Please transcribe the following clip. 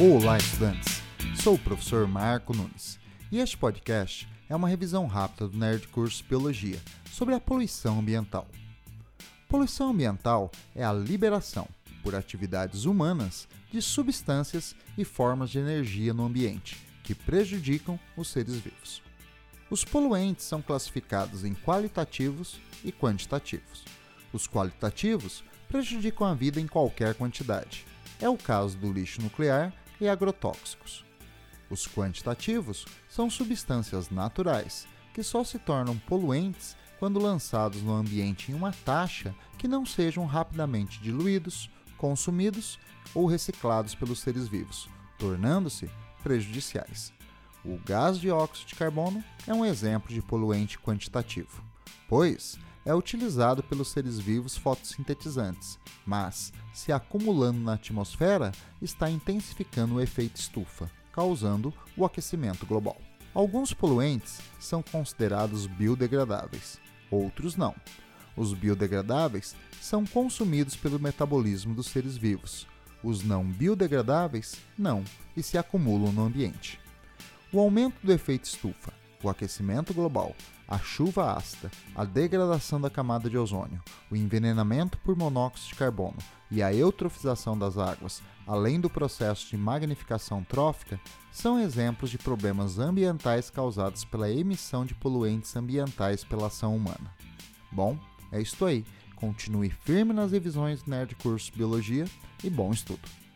Olá, estudantes! Sou o professor Marco Nunes e este podcast é uma revisão rápida do Nerd Curso Biologia sobre a poluição ambiental. Poluição ambiental é a liberação, por atividades humanas, de substâncias e formas de energia no ambiente que prejudicam os seres vivos. Os poluentes são classificados em qualitativos e quantitativos. Os qualitativos prejudicam a vida em qualquer quantidade. É o caso do lixo nuclear e agrotóxicos. Os quantitativos são substâncias naturais que só se tornam poluentes quando lançados no ambiente em uma taxa que não sejam rapidamente diluídos, consumidos ou reciclados pelos seres vivos, tornando-se prejudiciais. O gás de óxido de carbono é um exemplo de poluente quantitativo, pois é utilizado pelos seres vivos fotossintetizantes, mas, se acumulando na atmosfera, está intensificando o efeito estufa, causando o aquecimento global. Alguns poluentes são considerados biodegradáveis, outros não. Os biodegradáveis são consumidos pelo metabolismo dos seres vivos. Os não biodegradáveis, não, e se acumulam no ambiente. O aumento do efeito estufa, o aquecimento global, a chuva ácida, a degradação da camada de ozônio, o envenenamento por monóxido de carbono e a eutrofização das águas, além do processo de magnificação trófica, são exemplos de problemas ambientais causados pela emissão de poluentes ambientais pela ação humana. Bom, é isto aí. Continue firme nas revisões do Nerd Curso Biologia e bom estudo!